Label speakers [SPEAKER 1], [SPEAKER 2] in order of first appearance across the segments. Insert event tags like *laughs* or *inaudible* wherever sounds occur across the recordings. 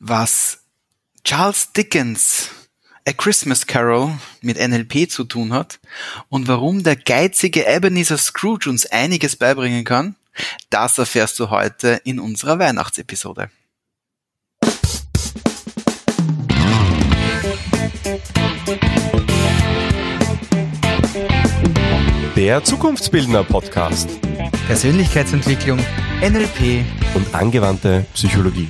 [SPEAKER 1] was Charles Dickens A Christmas Carol mit NLP zu tun hat und warum der geizige Ebenezer Scrooge uns einiges beibringen kann, das erfährst du heute in unserer Weihnachtsepisode.
[SPEAKER 2] Der Zukunftsbildner Podcast.
[SPEAKER 1] Persönlichkeitsentwicklung, NLP
[SPEAKER 2] und angewandte Psychologie.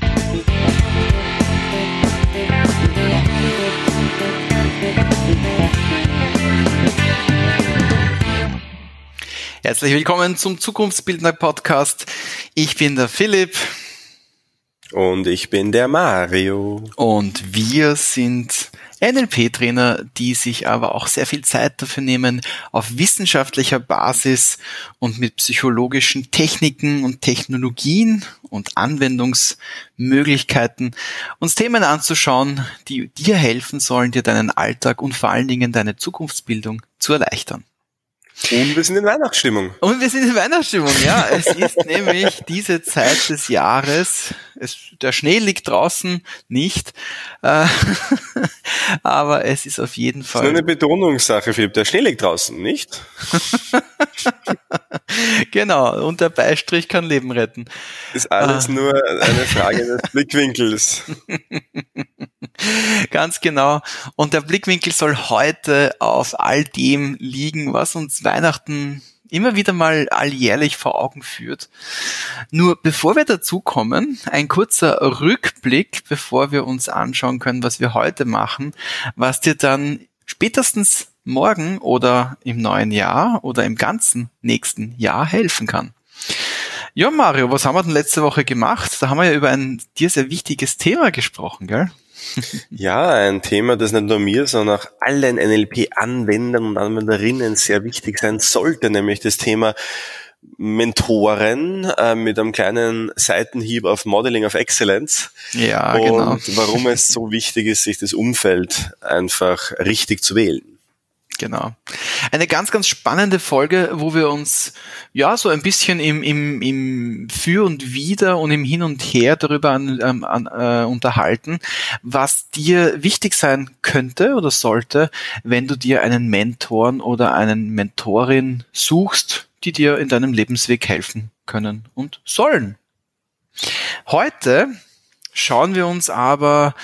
[SPEAKER 1] Herzlich willkommen zum Zukunftsbildner Podcast. Ich bin der Philipp.
[SPEAKER 2] Und ich bin der Mario.
[SPEAKER 1] Und wir sind NLP-Trainer, die sich aber auch sehr viel Zeit dafür nehmen, auf wissenschaftlicher Basis und mit psychologischen Techniken und Technologien und Anwendungsmöglichkeiten uns Themen anzuschauen, die dir helfen sollen, dir deinen Alltag und vor allen Dingen deine Zukunftsbildung zu erleichtern.
[SPEAKER 2] Und wir sind in Weihnachtsstimmung.
[SPEAKER 1] Und wir sind in Weihnachtsstimmung, ja. Es ist *laughs* nämlich diese Zeit des Jahres. Es, der Schnee liegt draußen nicht. Äh, *laughs* aber es ist auf jeden Fall.
[SPEAKER 2] Das ist nur eine Betonungssache, Philipp. Der Schnee liegt draußen, nicht? *laughs*
[SPEAKER 1] genau. Und der Beistrich kann Leben retten.
[SPEAKER 2] Ist alles ah. nur eine Frage des Blickwinkels. *laughs*
[SPEAKER 1] Ganz genau. Und der Blickwinkel soll heute auf all dem liegen, was uns Weihnachten immer wieder mal alljährlich vor Augen führt. Nur bevor wir dazu kommen, ein kurzer Rückblick, bevor wir uns anschauen können, was wir heute machen, was dir dann spätestens morgen oder im neuen Jahr oder im ganzen nächsten Jahr helfen kann. Ja, Mario, was haben wir denn letzte Woche gemacht? Da haben wir ja über ein dir sehr wichtiges Thema gesprochen, gell? *laughs*
[SPEAKER 2] Ja, ein Thema, das nicht nur mir, sondern auch allen NLP-Anwendern und Anwenderinnen sehr wichtig sein sollte, nämlich das Thema Mentoren äh, mit einem kleinen Seitenhieb auf Modeling of Excellence.
[SPEAKER 1] Ja,
[SPEAKER 2] und
[SPEAKER 1] genau.
[SPEAKER 2] warum es so wichtig ist, sich das Umfeld einfach richtig zu wählen.
[SPEAKER 1] Genau. Eine ganz, ganz spannende Folge, wo wir uns ja so ein bisschen im, im, im Für und Wider und im Hin und Her darüber an, ähm, an, äh, unterhalten, was dir wichtig sein könnte oder sollte, wenn du dir einen Mentoren oder einen Mentorin suchst, die dir in deinem Lebensweg helfen können und sollen. Heute schauen wir uns aber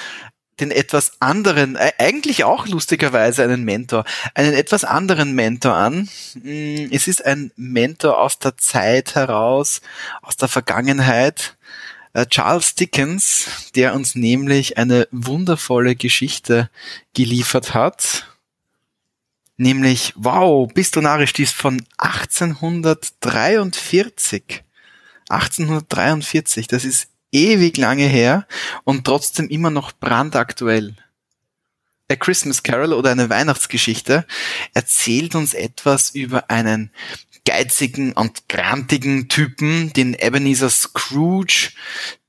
[SPEAKER 1] den etwas anderen, äh, eigentlich auch lustigerweise einen Mentor, einen etwas anderen Mentor an. Mm, es ist ein Mentor aus der Zeit heraus, aus der Vergangenheit. Äh, Charles Dickens, der uns nämlich eine wundervolle Geschichte geliefert hat. Nämlich, wow, bist du narrisch, die ist von 1843. 1843, das ist ewig lange her und trotzdem immer noch brandaktuell. A Christmas Carol oder eine Weihnachtsgeschichte erzählt uns etwas über einen geizigen und grantigen Typen, den Ebenezer Scrooge,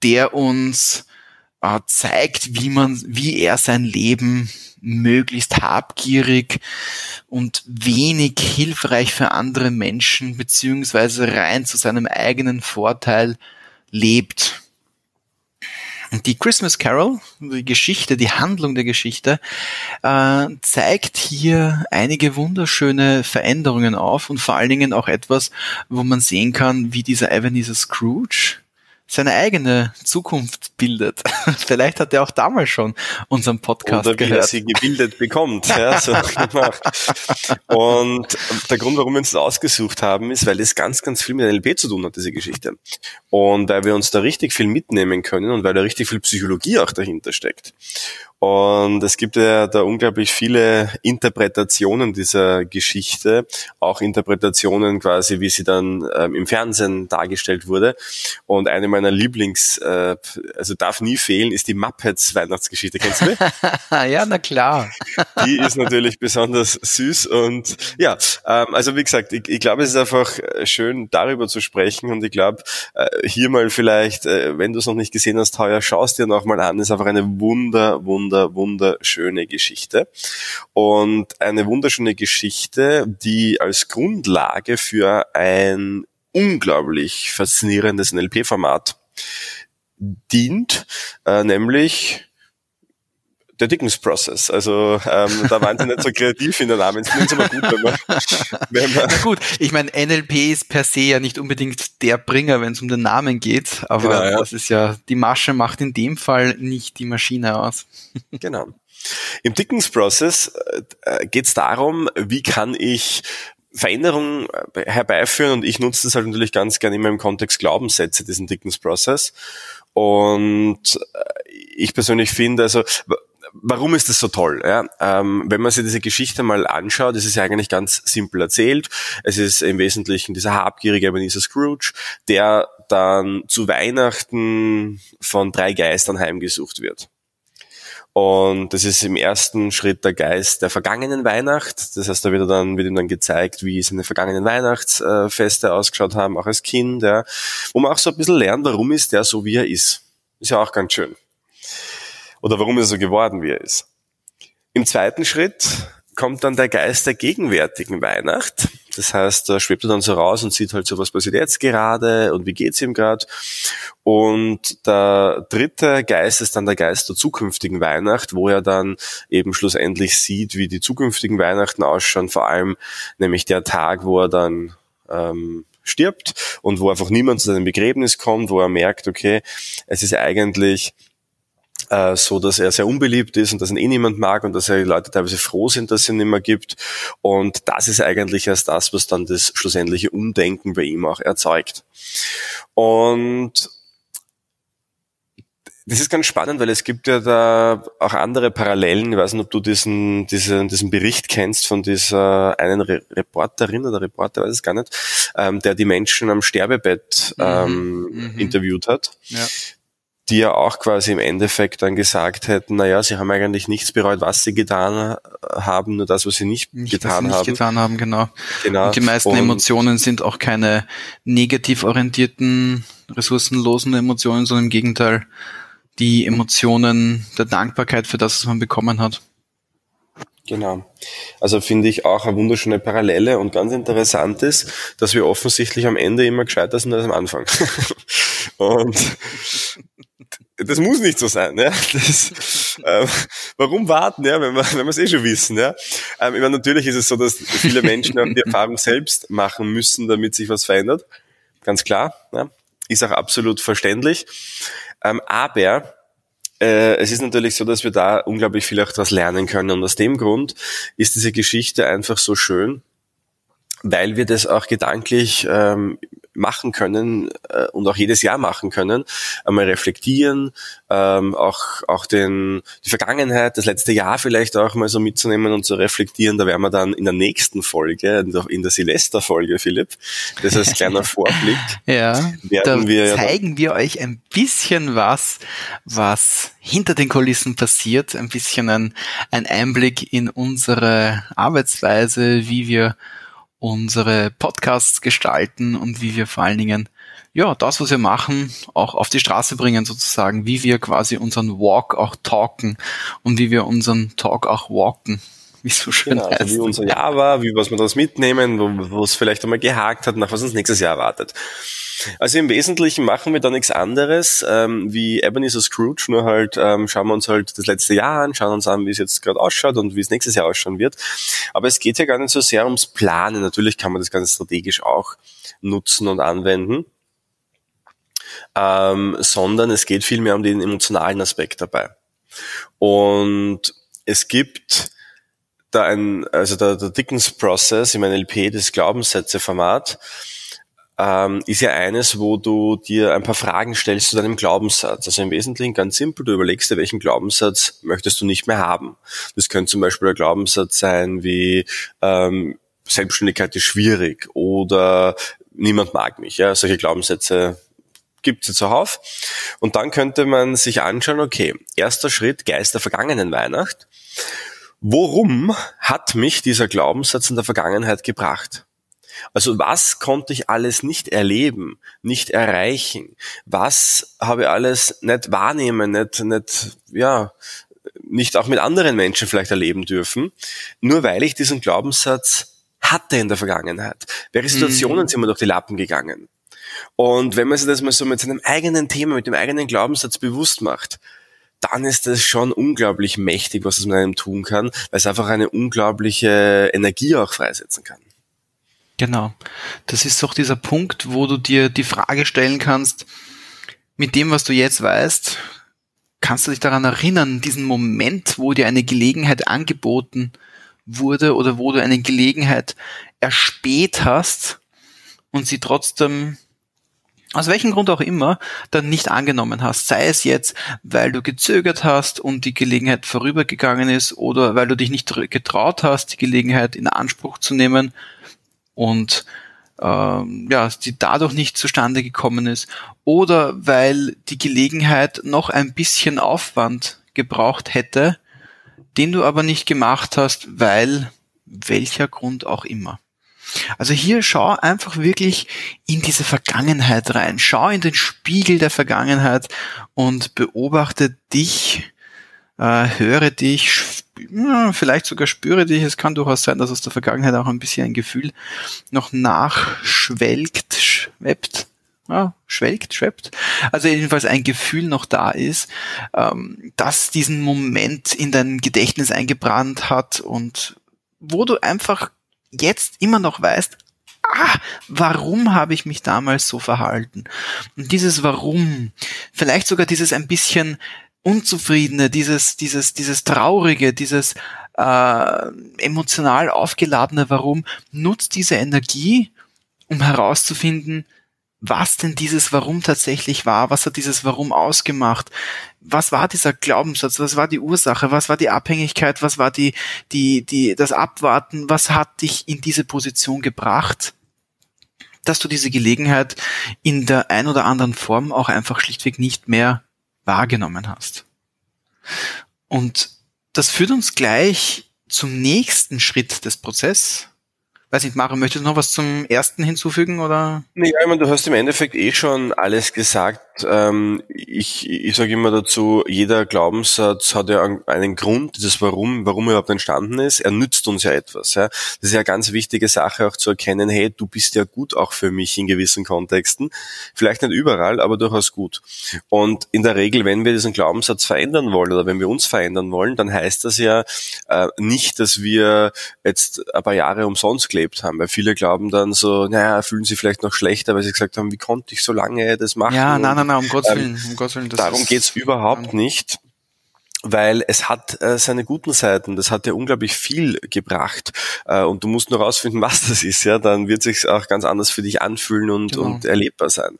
[SPEAKER 1] der uns äh, zeigt, wie man, wie er sein Leben möglichst habgierig und wenig hilfreich für andere Menschen beziehungsweise rein zu seinem eigenen Vorteil lebt. Und die Christmas Carol, die Geschichte, die Handlung der Geschichte, äh, zeigt hier einige wunderschöne Veränderungen auf und vor allen Dingen auch etwas, wo man sehen kann, wie dieser Ebenezer Scrooge seine eigene Zukunft bildet. *laughs* Vielleicht hat er auch damals schon unseren Podcast
[SPEAKER 2] Oder wie
[SPEAKER 1] gehört.
[SPEAKER 2] er sie gebildet bekommt. ja, so *laughs* Und der Grund, warum wir uns das ausgesucht haben, ist, weil es ganz, ganz viel mit NLP zu tun hat, diese Geschichte. Und weil wir uns da richtig viel mitnehmen können und weil da richtig viel Psychologie auch dahinter steckt. Und es gibt ja da unglaublich viele Interpretationen dieser Geschichte, auch Interpretationen quasi, wie sie dann ähm, im Fernsehen dargestellt wurde. Und eine meiner Lieblings, äh, also darf nie fehlen, ist die Muppets Weihnachtsgeschichte. Kennst du die? *laughs*
[SPEAKER 1] ja, na klar. *laughs*
[SPEAKER 2] die ist natürlich besonders süß und ja, ähm, also wie gesagt, ich, ich glaube, es ist einfach äh, schön, darüber zu sprechen und ich glaube, äh, hier mal vielleicht, äh, wenn du es noch nicht gesehen hast, heuer schaust dir noch mal an, ist einfach eine wunder, wunder wunder, wunderschöne Geschichte. Und eine wunderschöne Geschichte, die als Grundlage für ein unglaublich faszinierendes NLP-Format dient, äh, nämlich der Dickens Process. Also ähm, da waren sie nicht so kreativ in der Namensfindung, ist aber gut, wenn man, *laughs*
[SPEAKER 1] wenn man Na gut, ich meine, NLP ist per se ja nicht unbedingt der Bringer, wenn es um den Namen geht, aber genau, ja. das ist ja, die Masche macht in dem Fall nicht die Maschine aus. *laughs*
[SPEAKER 2] Genau. Im Dickens Process äh, geht es darum, wie kann ich Veränderungen äh, herbeiführen und ich nutze das halt natürlich ganz gerne immer im Kontext Glaubenssätze, diesen Dickens Process. Und äh, ich persönlich finde, also warum ist das so toll? Ja? Ähm, wenn man sich diese Geschichte mal anschaut, ist es ja eigentlich ganz simpel erzählt. Es ist im Wesentlichen dieser habgierige Ebenezer Scrooge, der dann zu Weihnachten von drei Geistern heimgesucht wird. Und das ist im ersten Schritt der Geist der vergangenen Weihnacht. Das heißt, da wird, dann, wird ihm dann gezeigt, wie seine vergangenen Weihnachtsfeste ausgeschaut haben, auch als Kind, ja. wo man auch so ein bisschen lernt, warum ist der so, wie er ist. Ist ja auch ganz schön. Oder warum er so geworden, wie er ist. Im zweiten Schritt kommt dann der Geist der gegenwärtigen Weihnacht. Das heißt, da schwebt er dann so raus und sieht halt so, was passiert jetzt gerade und wie geht's ihm gerade. Und der dritte Geist ist dann der Geist der zukünftigen Weihnacht, wo er dann eben schlussendlich sieht, wie die zukünftigen Weihnachten ausschauen, vor allem nämlich der Tag, wo er dann ähm, stirbt und wo einfach niemand zu seinem Begräbnis kommt, wo er merkt, okay, es ist eigentlich äh, so dass er sehr unbeliebt ist und dass ihn eh niemand mag und dass er die Leute teilweise froh sind, dass es ihn nicht mehr gibt. Und das ist eigentlich erst das, was dann das schlussendliche Umdenken bei ihm auch erzeugt. Und das ist ganz spannend, weil es gibt ja da auch andere Parallelen. Ich weiß nicht, ob du diesen, diesen, diesen Bericht kennst von dieser einen Re Reporterin oder Reporter, weiß es gar nicht, ähm, der die Menschen am Sterbebett mhm. ähm, mhm. interviewt hat. Ja die ja auch quasi im Endeffekt dann gesagt hätten, naja, sie haben eigentlich nichts bereut, was sie getan haben, nur das, was sie nicht, nicht getan sie nicht haben.
[SPEAKER 1] getan haben, genau. genau. Und die meisten Und Emotionen sind auch keine negativ orientierten, ressourcenlosen Emotionen, sondern im Gegenteil die Emotionen der Dankbarkeit für das, was man bekommen hat.
[SPEAKER 2] Genau. Also finde ich auch eine wunderschöne Parallele und ganz interessant ist, dass wir offensichtlich am Ende immer gescheiter sind als am Anfang. *laughs* und das muss nicht so sein. Ja? Das, ähm, warum warten, ja, wenn wir wenn wir es eh schon wissen? Ja? Ähm, ich meine, natürlich ist es so, dass viele Menschen auch die Erfahrung selbst machen müssen, damit sich was verändert. Ganz klar. Ja? Ist auch absolut verständlich. Ähm, aber äh, es ist natürlich so, dass wir da unglaublich viel auch daraus lernen können. Und aus dem Grund ist diese Geschichte einfach so schön, weil wir das auch gedanklich ähm, machen können äh, und auch jedes Jahr machen können, einmal reflektieren, ähm, auch auch den die Vergangenheit, das letzte Jahr vielleicht auch mal so mitzunehmen und zu reflektieren. Da werden wir dann in der nächsten Folge, in der Silvesterfolge, Philipp, das ist ein kleiner *laughs* Vorblick.
[SPEAKER 1] ja, da wir zeigen ja wir euch ein bisschen was, was hinter den Kulissen passiert, ein bisschen ein, ein Einblick in unsere Arbeitsweise, wie wir unsere Podcasts gestalten und wie wir vor allen Dingen ja, das, was wir machen, auch auf die Straße bringen sozusagen, wie wir quasi unseren Walk auch talken und wie wir unseren Talk auch walken.
[SPEAKER 2] Wie so schön genau, heißt. Also wie unser Jahr war, wie was wir daraus mitnehmen, wo, es vielleicht einmal gehakt hat, nach was uns nächstes Jahr erwartet. Also im Wesentlichen machen wir da nichts anderes ähm, wie Ebenezer Scrooge, nur halt ähm, schauen wir uns halt das letzte Jahr an, schauen uns an, wie es jetzt gerade ausschaut und wie es nächstes Jahr ausschauen wird. Aber es geht ja gar nicht so sehr ums Planen. Natürlich kann man das Ganze strategisch auch nutzen und anwenden. Ähm, sondern es geht vielmehr um den emotionalen Aspekt dabei. Und es gibt da ein, also der, der Dickens Process im NLP, das Glaubenssätze-Format, ähm, ist ja eines, wo du dir ein paar Fragen stellst zu deinem Glaubenssatz. Also im Wesentlichen ganz simpel, du überlegst dir, welchen Glaubenssatz möchtest du nicht mehr haben. Das könnte zum Beispiel ein Glaubenssatz sein wie ähm, Selbstständigkeit ist schwierig oder niemand mag mich. Ja, solche Glaubenssätze gibt es zuhauf. Und dann könnte man sich anschauen, okay, erster Schritt, Geist der vergangenen Weihnacht. Worum hat mich dieser Glaubenssatz in der Vergangenheit gebracht? Also was konnte ich alles nicht erleben, nicht erreichen? Was habe ich alles nicht wahrnehmen, nicht, nicht, ja, nicht auch mit anderen Menschen vielleicht erleben dürfen, nur weil ich diesen Glaubenssatz hatte in der Vergangenheit. Welche Situationen mhm. sind mir durch die Lappen gegangen? Und wenn man sich das mal so mit seinem eigenen Thema, mit dem eigenen Glaubenssatz bewusst macht, dann ist das schon unglaublich mächtig, was es mit einem tun kann, weil es einfach eine unglaubliche Energie auch freisetzen kann.
[SPEAKER 1] Genau. Das ist auch dieser Punkt, wo du dir die Frage stellen kannst, mit dem, was du jetzt weißt, kannst du dich daran erinnern, diesen Moment, wo dir eine Gelegenheit angeboten wurde oder wo du eine Gelegenheit erspäht hast und sie trotzdem aus welchem Grund auch immer, dann nicht angenommen hast. Sei es jetzt, weil du gezögert hast und die Gelegenheit vorübergegangen ist oder weil du dich nicht getraut hast, die Gelegenheit in Anspruch zu nehmen und ähm, ja, die dadurch nicht zustande gekommen ist oder weil die Gelegenheit noch ein bisschen Aufwand gebraucht hätte, den du aber nicht gemacht hast, weil welcher Grund auch immer. Also hier schau einfach wirklich in diese Vergangenheit rein. Schau in den Spiegel der Vergangenheit und beobachte dich, äh, höre dich, vielleicht sogar spüre dich. Es kann durchaus sein, dass aus der Vergangenheit auch ein bisschen ein Gefühl noch nachschwelgt, schwebt. Ja, schwelgt, schwebt. Also jedenfalls ein Gefühl noch da ist, ähm, das diesen Moment in dein Gedächtnis eingebrannt hat und wo du einfach jetzt immer noch weißt, ah, warum habe ich mich damals so verhalten? Und dieses Warum, vielleicht sogar dieses ein bisschen Unzufriedene, dieses, dieses, dieses Traurige, dieses äh, emotional aufgeladene Warum, nutzt diese Energie, um herauszufinden, was denn dieses Warum tatsächlich war, was hat dieses Warum ausgemacht, was war dieser Glaubenssatz, was war die Ursache, was war die Abhängigkeit, was war die, die, die, das Abwarten, was hat dich in diese Position gebracht, dass du diese Gelegenheit in der ein oder anderen Form auch einfach schlichtweg nicht mehr wahrgenommen hast. Und das führt uns gleich zum nächsten Schritt des Prozesses, Weiß nicht, Mara, möchtest du noch was zum ersten hinzufügen oder?
[SPEAKER 2] Nee, ich meine, du hast im Endeffekt eh schon alles gesagt. Ähm, ich ich sage immer dazu, jeder Glaubenssatz hat ja einen Grund, das Warum, warum er überhaupt entstanden ist. Er nützt uns ja etwas. Ja? Das ist ja eine ganz wichtige Sache auch zu erkennen, hey, du bist ja gut auch für mich in gewissen Kontexten. Vielleicht nicht überall, aber durchaus gut. Und in der Regel, wenn wir diesen Glaubenssatz verändern wollen oder wenn wir uns verändern wollen, dann heißt das ja äh, nicht, dass wir jetzt ein paar Jahre umsonst gelebt haben, weil viele glauben dann so, naja, fühlen sie vielleicht noch schlechter, weil sie gesagt haben, wie konnte ich so lange das machen?
[SPEAKER 1] Ja, nein, nein, nein, um Gottes ähm, Willen. Um Gottes
[SPEAKER 2] Willen darum geht's überhaupt nicht weil es hat äh, seine guten Seiten. Das hat ja unglaublich viel gebracht äh, und du musst nur rausfinden, *laughs* was das ist. Ja, dann wird sich auch ganz anders für dich anfühlen und, genau. und erlebbar sein.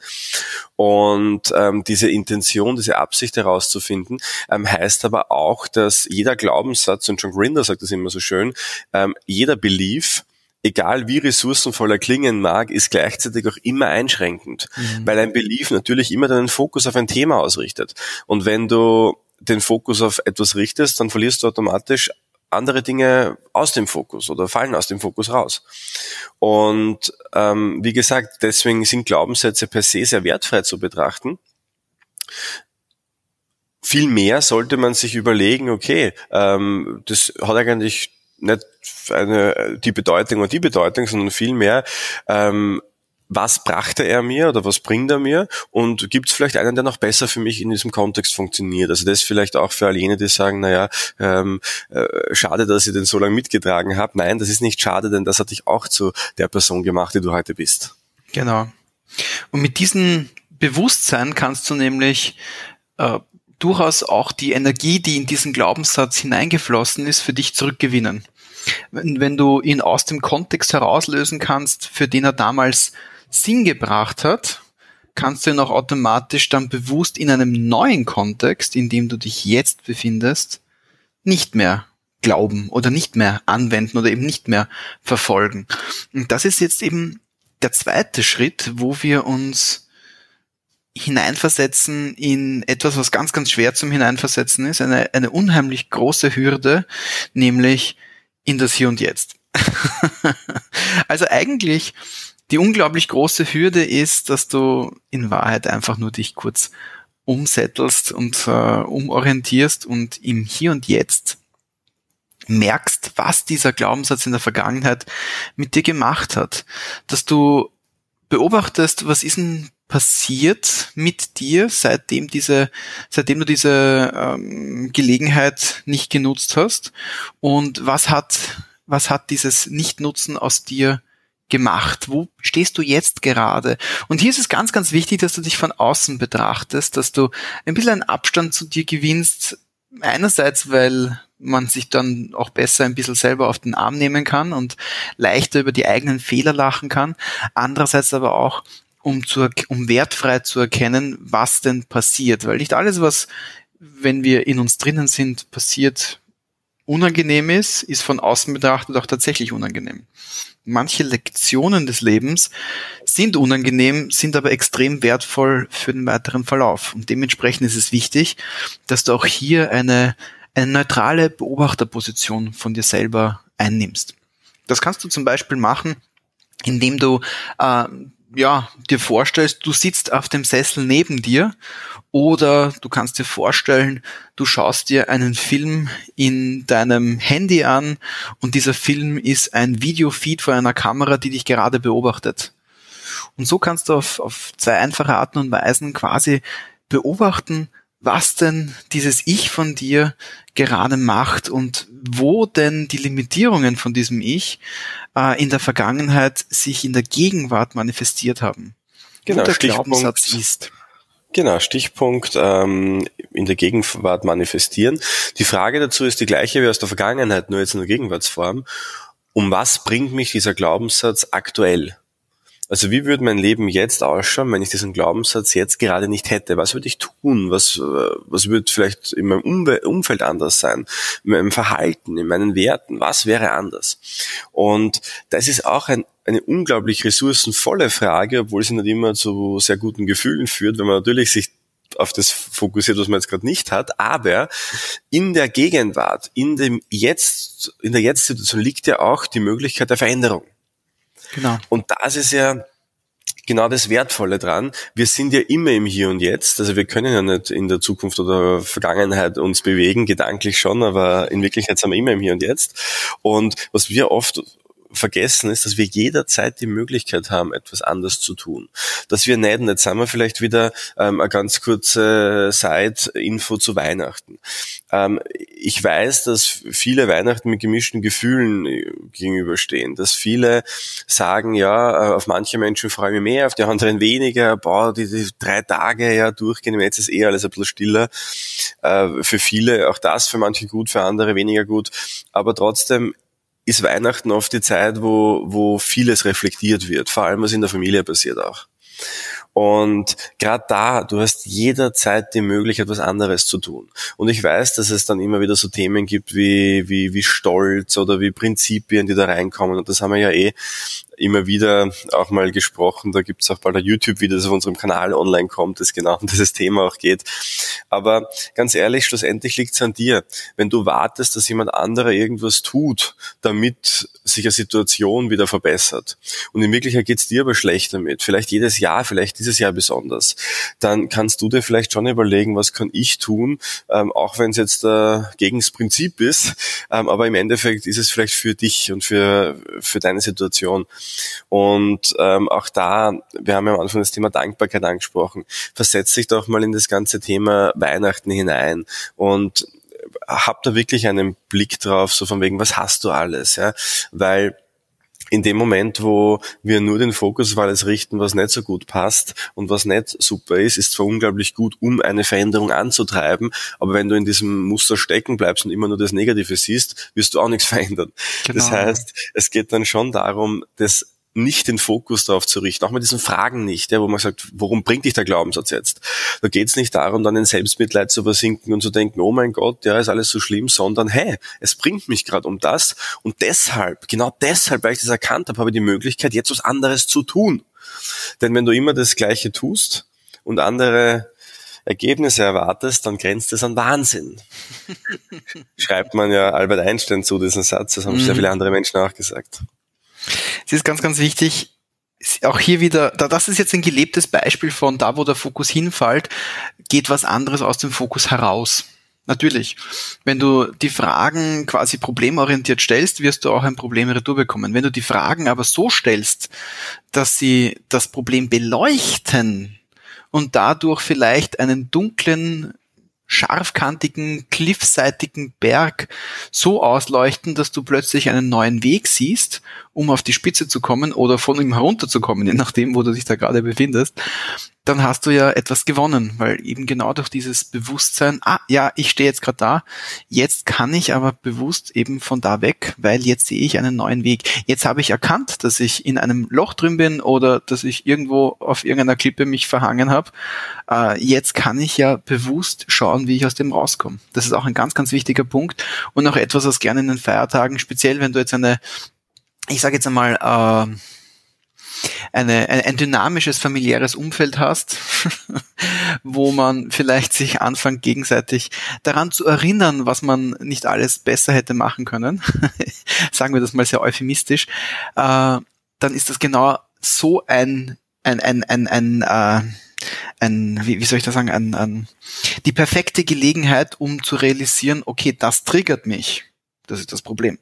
[SPEAKER 2] Und ähm, diese Intention, diese Absicht herauszufinden, ähm, heißt aber auch, dass jeder Glaubenssatz und John Grinder sagt das immer so schön, ähm, jeder Belief egal wie ressourcenvoll er klingen mag, ist gleichzeitig auch immer einschränkend, mhm. weil ein Belief natürlich immer deinen Fokus auf ein Thema ausrichtet. Und wenn du den Fokus auf etwas richtest, dann verlierst du automatisch andere Dinge aus dem Fokus oder fallen aus dem Fokus raus. Und ähm, wie gesagt, deswegen sind Glaubenssätze per se sehr wertfrei zu betrachten. Vielmehr sollte man sich überlegen, okay, ähm, das hat eigentlich nicht eine, die Bedeutung und die Bedeutung, sondern vielmehr, ähm, was brachte er mir oder was bringt er mir und gibt es vielleicht einen, der noch besser für mich in diesem Kontext funktioniert. Also das vielleicht auch für all jene, die sagen, naja, ähm, äh, schade, dass ich den so lange mitgetragen habe. Nein, das ist nicht schade, denn das hat dich auch zu der Person gemacht, die du heute bist.
[SPEAKER 1] Genau. Und mit diesem Bewusstsein kannst du nämlich äh, durchaus auch die Energie, die in diesen Glaubenssatz hineingeflossen ist, für dich zurückgewinnen. Wenn, wenn du ihn aus dem Kontext herauslösen kannst, für den er damals Sinn gebracht hat, kannst du ihn auch automatisch dann bewusst in einem neuen Kontext, in dem du dich jetzt befindest, nicht mehr glauben oder nicht mehr anwenden oder eben nicht mehr verfolgen. Und das ist jetzt eben der zweite Schritt, wo wir uns hineinversetzen in etwas, was ganz, ganz schwer zum Hineinversetzen ist, eine, eine unheimlich große Hürde, nämlich in das Hier und Jetzt. *laughs* also eigentlich die unglaublich große Hürde ist, dass du in Wahrheit einfach nur dich kurz umsettelst und äh, umorientierst und im Hier und Jetzt merkst, was dieser Glaubenssatz in der Vergangenheit mit dir gemacht hat. Dass du beobachtest, was ist denn passiert mit dir, seitdem diese, seitdem du diese ähm, Gelegenheit nicht genutzt hast? Und was hat, was hat dieses Nichtnutzen aus dir gemacht? Wo stehst du jetzt gerade? Und hier ist es ganz, ganz wichtig, dass du dich von außen betrachtest, dass du ein bisschen einen Abstand zu dir gewinnst. Einerseits, weil man sich dann auch besser ein bisschen selber auf den Arm nehmen kann und leichter über die eigenen Fehler lachen kann. Andererseits aber auch, um, zu, um wertfrei zu erkennen, was denn passiert. Weil nicht alles, was, wenn wir in uns drinnen sind, passiert, unangenehm ist, ist von außen betrachtet auch tatsächlich unangenehm. Manche Lektionen des Lebens sind unangenehm, sind aber extrem wertvoll für den weiteren Verlauf. Und dementsprechend ist es wichtig, dass du auch hier eine eine neutrale Beobachterposition von dir selber einnimmst. Das kannst du zum Beispiel machen, indem du äh, ja, dir vorstellst, du sitzt auf dem Sessel neben dir oder du kannst dir vorstellen, du schaust dir einen Film in deinem Handy an und dieser Film ist ein Videofeed von einer Kamera, die dich gerade beobachtet. Und so kannst du auf, auf zwei einfache Arten und Weisen quasi beobachten, was denn dieses Ich von dir gerade macht und wo denn die Limitierungen von diesem Ich äh, in der Vergangenheit sich in der Gegenwart manifestiert haben.
[SPEAKER 2] Genau, der Glaubenssatz ist. Genau, Stichpunkt ähm, in der Gegenwart manifestieren. Die Frage dazu ist die gleiche wie aus der Vergangenheit, nur jetzt in der Gegenwartsform. Um was bringt mich dieser Glaubenssatz aktuell? Also wie würde mein Leben jetzt ausschauen, wenn ich diesen Glaubenssatz jetzt gerade nicht hätte? Was würde ich tun? Was, äh, was würde vielleicht in meinem Umfeld anders sein? In meinem Verhalten, in meinen Werten? Was wäre anders? Und das ist auch ein, eine unglaublich ressourcenvolle Frage, obwohl sie nicht immer zu sehr guten Gefühlen führt, wenn man natürlich sich auf das fokussiert, was man jetzt gerade nicht hat, aber in der Gegenwart, in dem Jetzt, in der Jetzt-Situation liegt ja auch die Möglichkeit der Veränderung. Genau. Und das ist ja genau das Wertvolle dran. Wir sind ja immer im Hier und Jetzt. Also wir können ja nicht in der Zukunft oder Vergangenheit uns bewegen, gedanklich schon, aber in Wirklichkeit sind wir immer im Hier und Jetzt. Und was wir oft vergessen ist, dass wir jederzeit die Möglichkeit haben, etwas anders zu tun. Dass wir und jetzt haben wir vielleicht wieder ähm, eine ganz kurze Side-Info zu Weihnachten. Ähm, ich weiß, dass viele Weihnachten mit gemischten Gefühlen äh, gegenüberstehen, dass viele sagen, ja, äh, auf manche Menschen freue ich mich mehr, auf die anderen weniger, boah, die, die drei Tage ja durchgehen, jetzt ist eh alles ein bisschen stiller. Äh, für viele auch das, für manche gut, für andere weniger gut. Aber trotzdem ist Weihnachten oft die Zeit, wo, wo vieles reflektiert wird, vor allem was in der Familie passiert auch. Und gerade da, du hast jederzeit die Möglichkeit, was anderes zu tun. Und ich weiß, dass es dann immer wieder so Themen gibt wie, wie, wie Stolz oder wie Prinzipien, die da reinkommen. Und das haben wir ja eh immer wieder auch mal gesprochen. Da gibt es auch bald ein YouTube-Video, das auf unserem Kanal online kommt, das genau *laughs* um dieses Thema auch geht. Aber ganz ehrlich, schlussendlich liegt es an dir. Wenn du wartest, dass jemand anderer irgendwas tut, damit sich eine Situation wieder verbessert und in Wirklichkeit geht es dir aber schlecht damit, vielleicht jedes Jahr, vielleicht dieses Jahr besonders, dann kannst du dir vielleicht schon überlegen, was kann ich tun, ähm, auch wenn es jetzt äh, gegen das Prinzip ist, ähm, aber im Endeffekt ist es vielleicht für dich und für, für deine Situation. Und ähm, auch da, wir haben ja am Anfang das Thema Dankbarkeit angesprochen, versetz dich doch mal in das ganze Thema Weihnachten hinein und hab da wirklich einen Blick drauf, so von wegen, was hast du alles, ja, weil in dem Moment, wo wir nur den Fokus auf alles richten, was nicht so gut passt und was nicht super ist, ist zwar unglaublich gut, um eine Veränderung anzutreiben, aber wenn du in diesem Muster stecken bleibst und immer nur das Negative siehst, wirst du auch nichts *laughs* verändern. Genau. Das heißt, es geht dann schon darum, das nicht den Fokus darauf zu richten, auch mit diesen Fragen nicht, ja, wo man sagt, worum bringt dich der Glaubenssatz jetzt? Da geht es nicht darum, dann in Selbstmitleid zu versinken und zu denken, oh mein Gott, ja, ist alles so schlimm, sondern hey, es bringt mich gerade um das und deshalb, genau deshalb, weil ich das erkannt habe, habe ich die Möglichkeit, jetzt was anderes zu tun. Denn wenn du immer das Gleiche tust und andere Ergebnisse erwartest, dann grenzt es an Wahnsinn. *laughs* Schreibt man ja Albert Einstein zu, diesen Satz, das haben mhm. sehr viele andere Menschen auch gesagt.
[SPEAKER 1] Es ist ganz, ganz wichtig, auch hier wieder, das ist jetzt ein gelebtes Beispiel von da, wo der Fokus hinfällt, geht was anderes aus dem Fokus heraus. Natürlich. Wenn du die Fragen quasi problemorientiert stellst, wirst du auch ein Problem retour bekommen. Wenn du die Fragen aber so stellst, dass sie das Problem beleuchten und dadurch vielleicht einen dunklen scharfkantigen, cliffseitigen Berg so ausleuchten, dass du plötzlich einen neuen Weg siehst, um auf die Spitze zu kommen oder von ihm herunterzukommen, je nachdem, wo du dich da gerade befindest, dann hast du ja etwas gewonnen, weil eben genau durch dieses Bewusstsein, ah ja, ich stehe jetzt gerade da, jetzt kann ich aber bewusst eben von da weg, weil jetzt sehe ich einen neuen Weg. Jetzt habe ich erkannt, dass ich in einem Loch drin bin oder dass ich irgendwo auf irgendeiner Klippe mich verhangen habe. Äh, jetzt kann ich ja bewusst schauen, wie ich aus dem rauskomme. Das ist auch ein ganz, ganz wichtiger Punkt und auch etwas, was gerne in den Feiertagen, speziell wenn du jetzt eine, ich sage jetzt einmal, äh, eine, ein, ein dynamisches familiäres Umfeld hast, *laughs* wo man vielleicht sich anfängt, gegenseitig daran zu erinnern, was man nicht alles besser hätte machen können, *laughs* sagen wir das mal sehr euphemistisch, äh, dann ist das genau so ein, ein, ein, ein, ein äh, ein, wie, wie soll ich das sagen, ein, ein, die perfekte Gelegenheit, um zu realisieren, okay, das triggert mich. Das ist das Problem.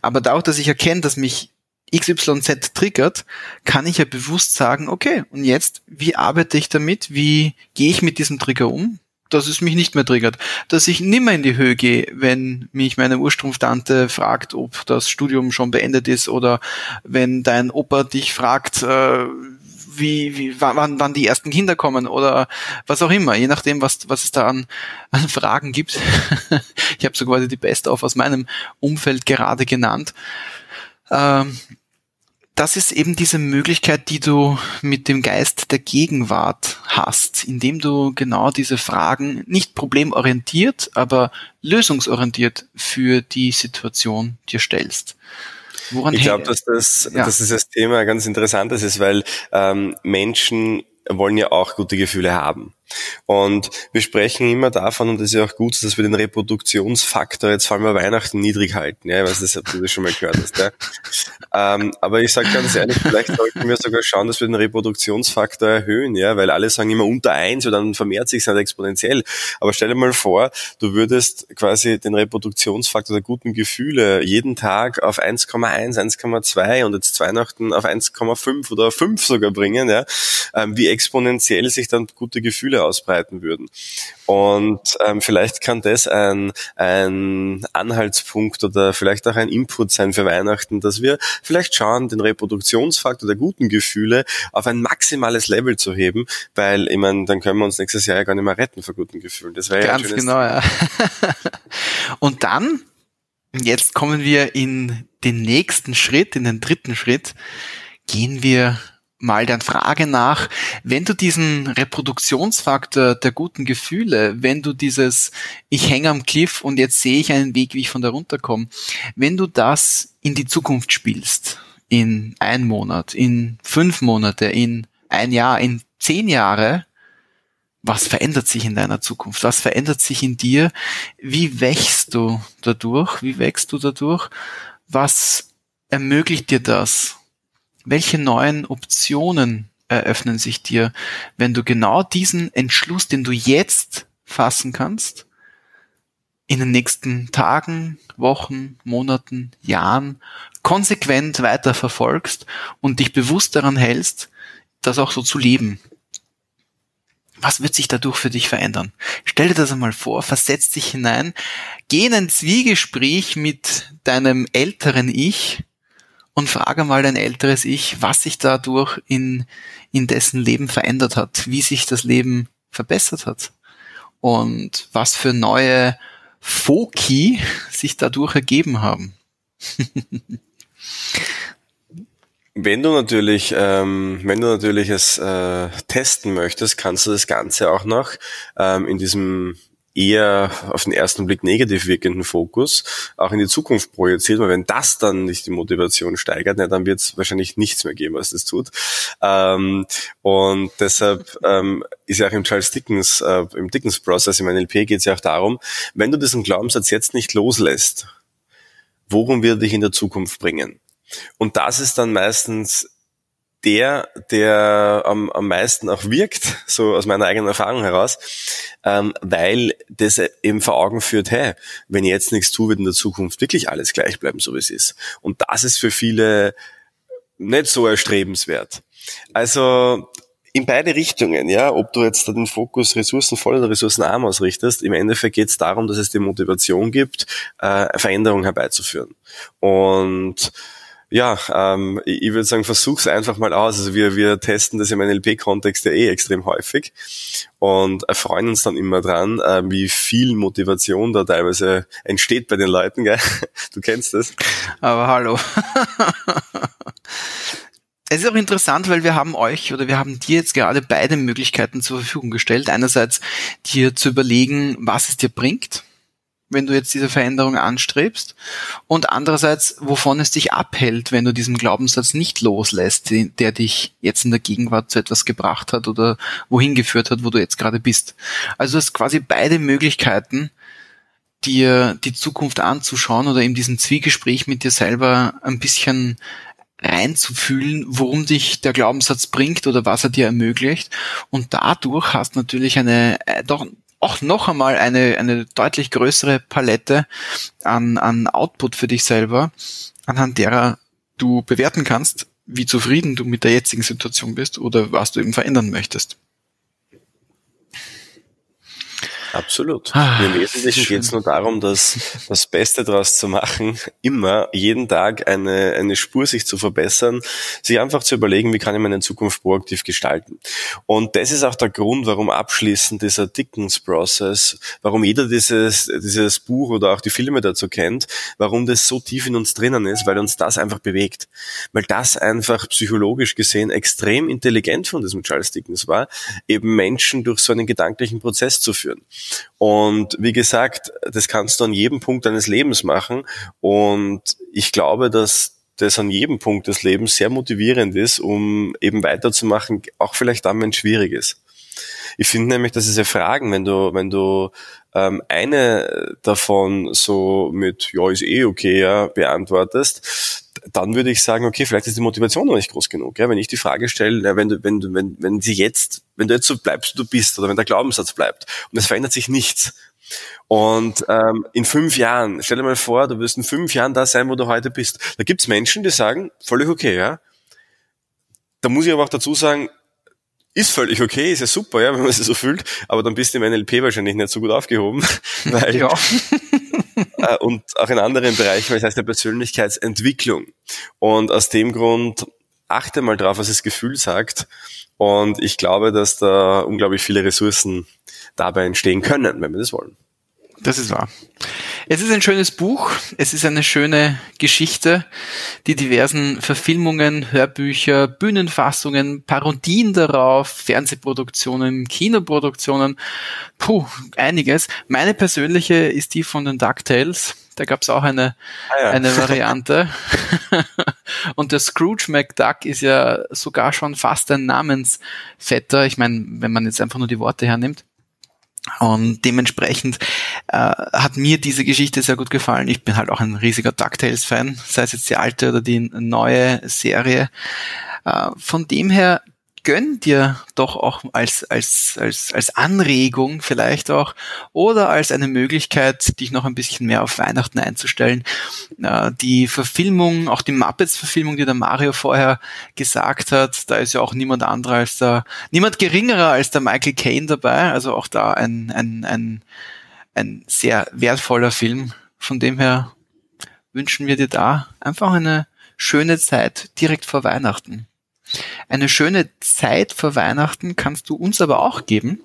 [SPEAKER 1] Aber dadurch, dass ich erkenne, dass mich XYZ triggert, kann ich ja bewusst sagen, okay, und jetzt, wie arbeite ich damit? Wie gehe ich mit diesem Trigger um? dass es mich nicht mehr triggert, dass ich nimmer in die Höhe gehe, wenn mich meine Urstrumpftante fragt, ob das Studium schon beendet ist oder wenn dein Opa dich fragt, äh, wie, wie wann, wann die ersten Kinder kommen oder was auch immer, je nachdem, was, was es da an, an Fragen gibt. *laughs* ich habe so quasi die Best of aus meinem Umfeld gerade genannt. Ähm, das ist eben diese Möglichkeit, die du mit dem Geist der Gegenwart hast, indem du genau diese Fragen nicht problemorientiert, aber lösungsorientiert für die Situation dir stellst.
[SPEAKER 2] Woran ich glaube, dass das, ja. dass das Thema ganz interessantes ist, weil ähm, Menschen wollen ja auch gute Gefühle haben. Und wir sprechen immer davon, und das ist ja auch gut, dass wir den Reproduktionsfaktor jetzt vor allem bei Weihnachten niedrig halten. Ja, ich weiß nicht, ob du das schon mal gehört hast. Ja. Ähm, aber ich sage ganz ehrlich, vielleicht sollten wir sogar schauen, dass wir den Reproduktionsfaktor erhöhen, ja, weil alle sagen immer unter eins und dann vermehrt sich es halt exponentiell. Aber stell dir mal vor, du würdest quasi den Reproduktionsfaktor der guten Gefühle jeden Tag auf 1,1, 1,2 und jetzt Weihnachten auf 1,5 oder 5 sogar bringen, ja, ähm, wie exponentiell sich dann gute Gefühle ausbreiten würden. Und ähm, vielleicht kann das ein, ein Anhaltspunkt oder vielleicht auch ein Input sein für Weihnachten, dass wir vielleicht schauen, den Reproduktionsfaktor der guten Gefühle auf ein maximales Level zu heben, weil ich meine, dann können wir uns nächstes Jahr ja gar nicht mehr retten vor guten Gefühlen.
[SPEAKER 1] Das wäre ja Ganz genau, ja. *laughs* Und dann, jetzt kommen wir in den nächsten Schritt, in den dritten Schritt, gehen wir mal der Frage nach, wenn du diesen Reproduktionsfaktor der guten Gefühle, wenn du dieses, ich hänge am Cliff und jetzt sehe ich einen Weg, wie ich von da runterkomme, wenn du das in die Zukunft spielst, in ein Monat, in fünf Monate, in ein Jahr, in zehn Jahre, was verändert sich in deiner Zukunft? Was verändert sich in dir? Wie wächst du dadurch? Wie wächst du dadurch? Was ermöglicht dir das? Welche neuen Optionen eröffnen sich dir, wenn du genau diesen Entschluss, den du jetzt fassen kannst, in den nächsten Tagen, Wochen, Monaten, Jahren konsequent weiter verfolgst und dich bewusst daran hältst, das auch so zu leben. Was wird sich dadurch für dich verändern? Stell dir das einmal vor, versetz dich hinein, geh in ein Zwiegespräch mit deinem älteren Ich und frage mal dein älteres Ich, was sich dadurch in, in dessen Leben verändert hat, wie sich das Leben verbessert hat und was für neue Foki *laughs* sich dadurch ergeben haben. *laughs*
[SPEAKER 2] Wenn du natürlich, ähm, wenn du natürlich es äh, testen möchtest, kannst du das Ganze auch noch ähm, in diesem eher auf den ersten Blick negativ wirkenden Fokus auch in die Zukunft projiziert, weil wenn das dann nicht die Motivation steigert, ne, dann wird es wahrscheinlich nichts mehr geben, was das tut. Ähm, und deshalb ähm, ist ja auch im Charles Dickens, äh, im Dickens-Prozess, im NLP geht es ja auch darum, wenn du diesen Glaubenssatz jetzt nicht loslässt, worum wird dich in der Zukunft bringen? Und das ist dann meistens der, der am, am meisten auch wirkt, so aus meiner eigenen Erfahrung heraus, ähm, weil das eben vor Augen führt, hey, wenn ich jetzt nichts tue, wird in der Zukunft wirklich alles gleich bleiben, so wie es ist. Und das ist für viele nicht so erstrebenswert. Also in beide Richtungen, ja, ob du jetzt den Fokus ressourcenvoll oder ressourcenarm ausrichtest, im Endeffekt geht es darum, dass es dir Motivation gibt, äh, Veränderungen herbeizuführen. Und ja, ähm, ich, würde sagen, versuch's einfach mal aus. Also wir, wir testen das im NLP-Kontext ja eh extrem häufig und erfreuen uns dann immer dran, äh, wie viel Motivation da teilweise entsteht bei den Leuten. Gell? *laughs* Du kennst das.
[SPEAKER 1] Aber hallo. *laughs* Es ist auch interessant, weil wir haben euch oder wir haben dir jetzt gerade beide Möglichkeiten zur Verfügung gestellt. Einerseits dir zu überlegen, was es dir bringt, wenn du jetzt diese Veränderung anstrebst und andererseits, wovon es dich abhält, wenn du diesen Glaubenssatz nicht loslässt, der dich jetzt in der Gegenwart zu etwas gebracht hat oder wohin geführt hat, wo du jetzt gerade bist. Also du hast quasi beide Möglichkeiten, dir die Zukunft anzuschauen oder in diesem Zwiegespräch mit dir selber ein bisschen reinzufühlen, worum dich der Glaubenssatz bringt oder was er dir ermöglicht. Und dadurch hast natürlich eine äh, doch auch noch einmal eine, eine deutlich größere Palette an, an Output für dich selber, anhand derer du bewerten kannst, wie zufrieden du mit der jetzigen Situation bist oder was du eben verändern möchtest.
[SPEAKER 2] Absolut. Ah, Im Wesentlichen geht es nur darum, dass das Beste daraus zu machen, immer jeden Tag eine, eine Spur sich zu verbessern, sich einfach zu überlegen, wie kann ich meine Zukunft proaktiv gestalten. Und das ist auch der Grund, warum abschließend dieser Dickens-Process, warum jeder dieses, dieses Buch oder auch die Filme dazu kennt, warum das so tief in uns drinnen ist, weil uns das einfach bewegt. Weil das einfach psychologisch gesehen extrem intelligent von diesem Charles Dickens war, eben Menschen durch so einen gedanklichen Prozess zu führen. Und wie gesagt, das kannst du an jedem Punkt deines Lebens machen. Und ich glaube, dass das an jedem Punkt des Lebens sehr motivierend ist, um eben weiterzumachen, auch vielleicht dann, wenn es schwierig ist. Ich finde nämlich, dass diese Fragen, wenn du, wenn du ähm, eine davon so mit ja, ist eh okay, ja, beantwortest, dann würde ich sagen, okay, vielleicht ist die Motivation noch nicht groß genug. Ja? Wenn ich die Frage stelle, ja, wenn du, wenn du, wenn, wenn sie jetzt, wenn du jetzt so bleibst, wie du bist, oder wenn der Glaubenssatz bleibt und es verändert sich nichts. Und ähm, in fünf Jahren, stell dir mal vor, du wirst in fünf Jahren da sein, wo du heute bist. Da gibt's Menschen, die sagen, völlig okay, ja. Da muss ich aber auch dazu sagen, ist völlig okay, ist ja super, ja, *laughs* wenn man sich so fühlt, aber dann bist du im NLP wahrscheinlich nicht so gut aufgehoben, *laughs* weil ja. *laughs* äh, und auch in anderen Bereichen, weil es heißt ja Persönlichkeitsentwicklung. Und aus dem Grund achte mal drauf, was das Gefühl sagt. Und ich glaube, dass da unglaublich viele Ressourcen dabei entstehen können, wenn wir das wollen.
[SPEAKER 1] Das ist wahr. Es ist ein schönes Buch, es ist eine schöne Geschichte, die diversen Verfilmungen, Hörbücher, Bühnenfassungen, Parodien darauf, Fernsehproduktionen, Kinoproduktionen, puh, einiges. Meine persönliche ist die von den DuckTales. Da gab es auch eine, ah ja. eine *laughs* Variante. *laughs* Und der Scrooge McDuck ist ja sogar schon fast ein Namensvetter. Ich meine, wenn man jetzt einfach nur die Worte hernimmt. Und dementsprechend äh, hat mir diese Geschichte sehr gut gefallen. Ich bin halt auch ein riesiger DuckTales-Fan, sei es jetzt die alte oder die neue Serie. Äh, von dem her gönn dir doch auch als, als, als, als Anregung vielleicht auch oder als eine Möglichkeit, dich noch ein bisschen mehr auf Weihnachten einzustellen. Äh, die Verfilmung, auch die Muppets-Verfilmung, die der Mario vorher gesagt hat, da ist ja auch niemand anderer als der, niemand geringerer als der Michael Caine dabei, also auch da ein, ein, ein, ein sehr wertvoller Film. Von dem her wünschen wir dir da einfach eine schöne Zeit direkt vor Weihnachten. Eine schöne Zeit vor Weihnachten kannst du uns aber auch geben,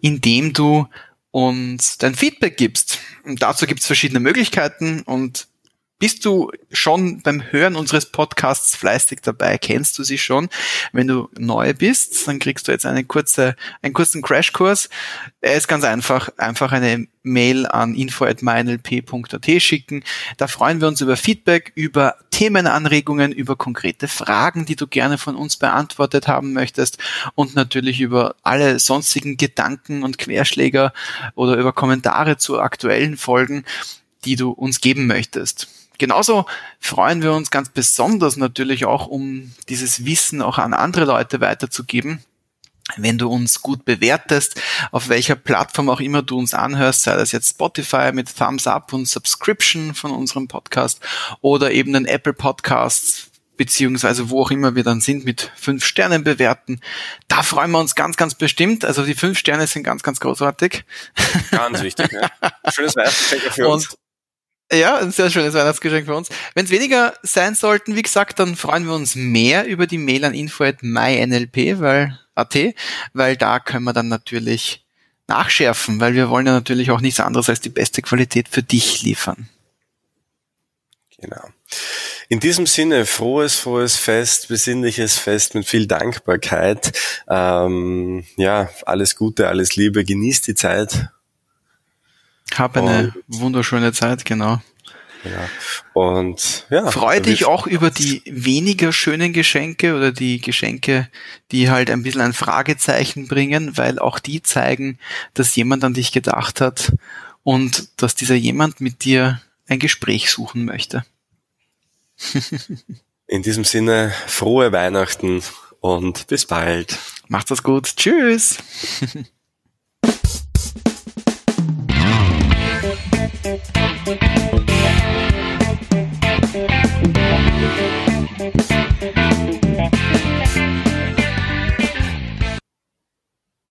[SPEAKER 1] indem du uns dein Feedback gibst. Und dazu gibt es verschiedene Möglichkeiten und bist du schon beim Hören unseres Podcasts fleißig dabei? Kennst du sie schon? Wenn du neu bist, dann kriegst du jetzt eine kurze, einen kurzen Crashkurs. Er ist ganz einfach. Einfach eine Mail an info.meinlp.at schicken. Da freuen wir uns über Feedback, über Themenanregungen, über konkrete Fragen, die du gerne von uns beantwortet haben möchtest und natürlich über alle sonstigen Gedanken und Querschläger oder über Kommentare zu aktuellen Folgen, die du uns geben möchtest genauso freuen wir uns ganz besonders natürlich auch, um dieses Wissen auch an andere Leute weiterzugeben wenn du uns gut bewertest, auf welcher Plattform auch immer du uns anhörst, sei das jetzt Spotify mit Thumbs Up und Subscription von unserem Podcast oder eben den Apple Podcasts, beziehungsweise wo auch immer wir dann sind, mit fünf Sternen bewerten. Da freuen wir uns ganz, ganz bestimmt. Also die fünf Sterne sind ganz, ganz großartig.
[SPEAKER 2] Ganz wichtig. Ja. Schönes Weihnachtsgeschenk für *laughs* uns.
[SPEAKER 1] Ja, ein sehr schönes Weihnachtsgeschenk für uns. Wenn es weniger sein sollten, wie gesagt, dann freuen wir uns mehr über die Mail an info@mynlp, weil AT, weil da können wir dann natürlich nachschärfen, weil wir wollen ja natürlich auch nichts anderes als die beste Qualität für dich liefern.
[SPEAKER 2] Genau. In diesem Sinne, frohes, frohes Fest, besinnliches Fest mit viel Dankbarkeit. Ähm, ja, alles Gute, alles Liebe, genießt die Zeit.
[SPEAKER 1] Hab eine Und wunderschöne Zeit, genau.
[SPEAKER 2] Ja. Und ja.
[SPEAKER 1] Freu dich auch über die weniger schönen Geschenke oder die Geschenke, die halt ein bisschen ein Fragezeichen bringen, weil auch die zeigen, dass jemand an dich gedacht hat und dass dieser jemand mit dir ein Gespräch suchen möchte. *laughs*
[SPEAKER 2] In diesem Sinne, frohe Weihnachten und bis bald.
[SPEAKER 1] Macht's das gut. Tschüss. *laughs* Thank you.